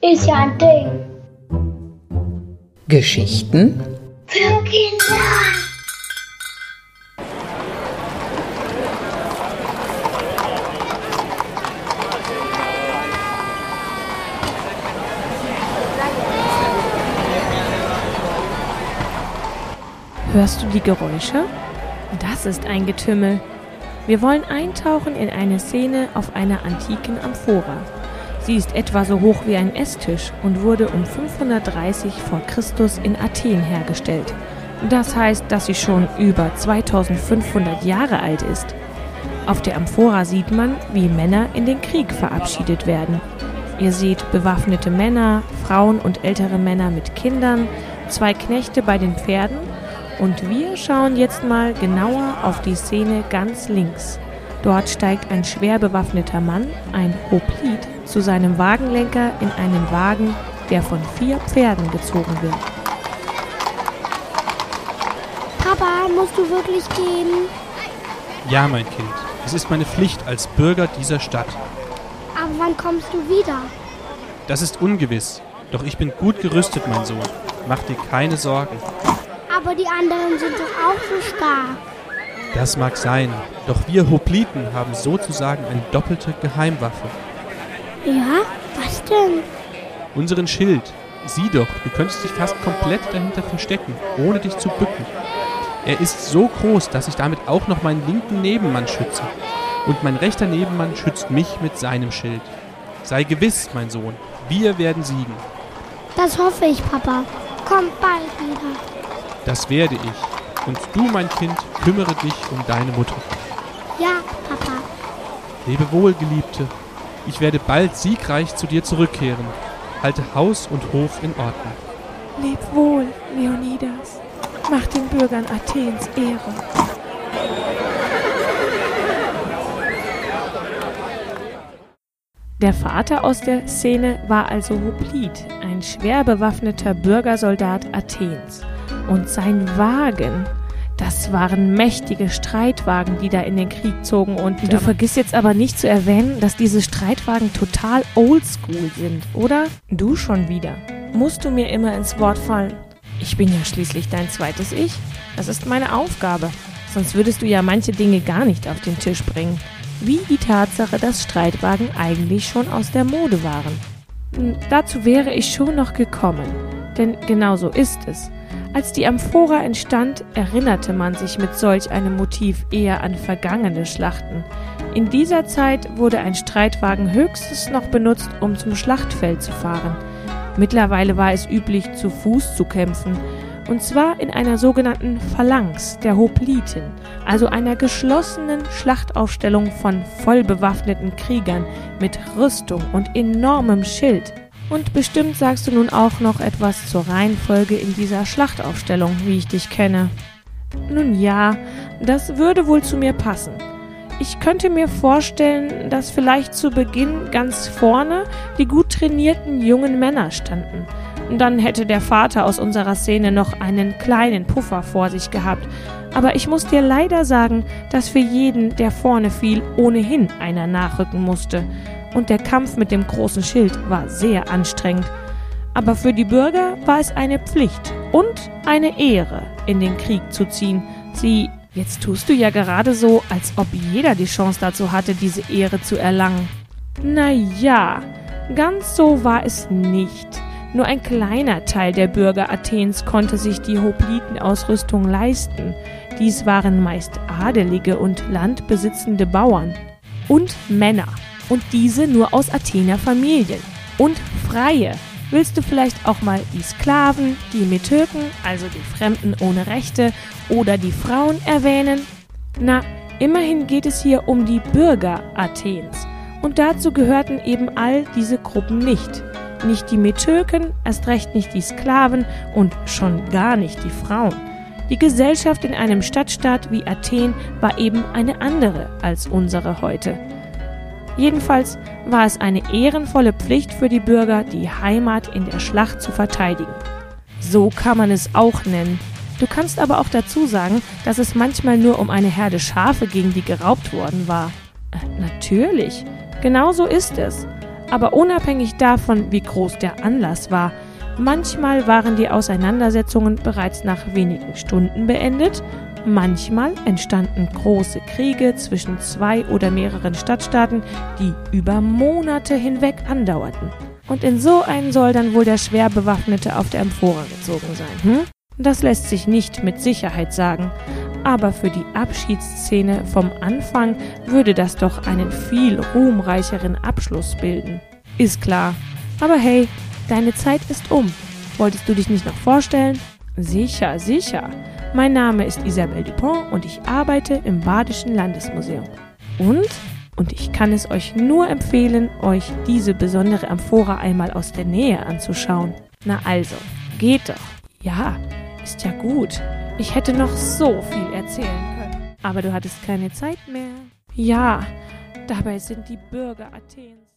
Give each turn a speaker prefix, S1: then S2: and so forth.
S1: Ist ja ein Ding.
S2: Geschichten
S1: Für Kinder.
S3: Hörst du die Geräusche? Das ist ein Getümmel. Wir wollen eintauchen in eine Szene auf einer antiken Amphora. Sie ist etwa so hoch wie ein Esstisch und wurde um 530 vor Christus in Athen hergestellt. Das heißt, dass sie schon über 2500 Jahre alt ist. Auf der Amphora sieht man, wie Männer in den Krieg verabschiedet werden. Ihr seht bewaffnete Männer, Frauen und ältere Männer mit Kindern, zwei Knechte bei den Pferden und wir schauen jetzt mal genauer auf die Szene ganz links. Dort steigt ein schwer bewaffneter Mann, ein Hoplite, zu seinem Wagenlenker in einen Wagen, der von vier Pferden gezogen wird.
S1: Papa, musst du wirklich gehen?
S4: Ja, mein Kind, es ist meine Pflicht als Bürger dieser Stadt.
S1: Aber wann kommst du wieder?
S4: Das ist ungewiss, doch ich bin gut gerüstet, mein Sohn. Mach dir keine Sorgen.
S1: Aber die anderen sind doch auch so stark.
S4: Das mag sein, doch wir Hopliten haben sozusagen eine doppelte Geheimwaffe.
S1: Ja? Was denn?
S4: Unseren Schild. Sieh doch, du könntest dich fast komplett dahinter verstecken, ohne dich zu bücken. Er ist so groß, dass ich damit auch noch meinen linken Nebenmann schütze. Und mein rechter Nebenmann schützt mich mit seinem Schild. Sei gewiss, mein Sohn, wir werden siegen.
S1: Das hoffe ich, Papa. Komm bald wieder.
S4: Das werde ich. Und du, mein Kind, kümmere dich um deine Mutter.
S1: Ja, Papa.
S4: Lebe wohl, Geliebte. Ich werde bald siegreich zu dir zurückkehren. Halte Haus und Hof in Ordnung.
S3: Leb wohl, Leonidas. Mach den Bürgern Athens Ehre. Der Vater aus der Szene war also Hoplit, ein schwer bewaffneter Bürgersoldat Athens. Und sein Wagen, das waren mächtige Streitwagen, die da in den Krieg zogen. Und du vergisst jetzt aber nicht zu erwähnen, dass diese Streitwagen total oldschool sind, oder? Du schon wieder. Musst du mir immer ins Wort fallen? Ich bin ja schließlich dein zweites Ich. Das ist meine Aufgabe. Sonst würdest du ja manche Dinge gar nicht auf den Tisch bringen. Wie die Tatsache, dass Streitwagen eigentlich schon aus der Mode waren. Hm, Dazu wäre ich schon noch gekommen. Denn genau so ist es. Als die Amphora entstand, erinnerte man sich mit solch einem Motiv eher an vergangene Schlachten. In dieser Zeit wurde ein Streitwagen höchstens noch benutzt, um zum Schlachtfeld zu fahren. Mittlerweile war es üblich, zu Fuß zu kämpfen, und zwar in einer sogenannten Phalanx der Hopliten, also einer geschlossenen Schlachtaufstellung von voll bewaffneten Kriegern mit Rüstung und enormem Schild. Und bestimmt sagst du nun auch noch etwas zur Reihenfolge in dieser Schlachtaufstellung, wie ich dich kenne. Nun ja, das würde wohl zu mir passen. Ich könnte mir vorstellen, dass vielleicht zu Beginn ganz vorne die gut trainierten jungen Männer standen. Dann hätte der Vater aus unserer Szene noch einen kleinen Puffer vor sich gehabt. Aber ich muss dir leider sagen, dass für jeden, der vorne fiel, ohnehin einer nachrücken musste. Und der Kampf mit dem großen Schild war sehr anstrengend. Aber für die Bürger war es eine Pflicht und eine Ehre, in den Krieg zu ziehen. Sie, jetzt tust du ja gerade so, als ob jeder die Chance dazu hatte, diese Ehre zu erlangen. Na ja, ganz so war es nicht. Nur ein kleiner Teil der Bürger Athens konnte sich die Hoplitenausrüstung leisten. Dies waren meist adelige und landbesitzende Bauern und Männer und diese nur aus Athener Familien und Freie. Willst du vielleicht auch mal die Sklaven, die Metöken, also die Fremden ohne Rechte oder die Frauen erwähnen? Na, immerhin geht es hier um die Bürger Athens. Und dazu gehörten eben all diese Gruppen nicht. Nicht die Metöken, erst recht nicht die Sklaven und schon gar nicht die Frauen. Die Gesellschaft in einem Stadtstaat wie Athen war eben eine andere als unsere heute. Jedenfalls war es eine ehrenvolle Pflicht für die Bürger, die Heimat in der Schlacht zu verteidigen. So kann man es auch nennen. Du kannst aber auch dazu sagen, dass es manchmal nur um eine Herde Schafe ging, die geraubt worden war. Äh, natürlich, genau so ist es. Aber unabhängig davon, wie groß der Anlass war, manchmal waren die Auseinandersetzungen bereits nach wenigen Stunden beendet, manchmal entstanden große Kriege zwischen zwei oder mehreren Stadtstaaten, die über Monate hinweg andauerten. Und in so einen soll dann wohl der schwer bewaffnete auf der Amphora gezogen sein, hm? Das lässt sich nicht mit Sicherheit sagen, aber für die Abschiedsszene vom Anfang würde das doch einen viel ruhmreicheren Abschluss bilden. Ist klar. Aber hey, deine Zeit ist um. Wolltest du dich nicht noch vorstellen? Sicher, sicher. Mein Name ist Isabelle Dupont und ich arbeite im Badischen Landesmuseum. Und? Und ich kann es euch nur empfehlen, euch diese besondere Amphora einmal aus der Nähe anzuschauen. Na also, geht doch. Ja, ist ja gut. Ich hätte noch so viel erzählen können. Aber du hattest keine Zeit mehr. Ja, dabei sind die Bürger Athens.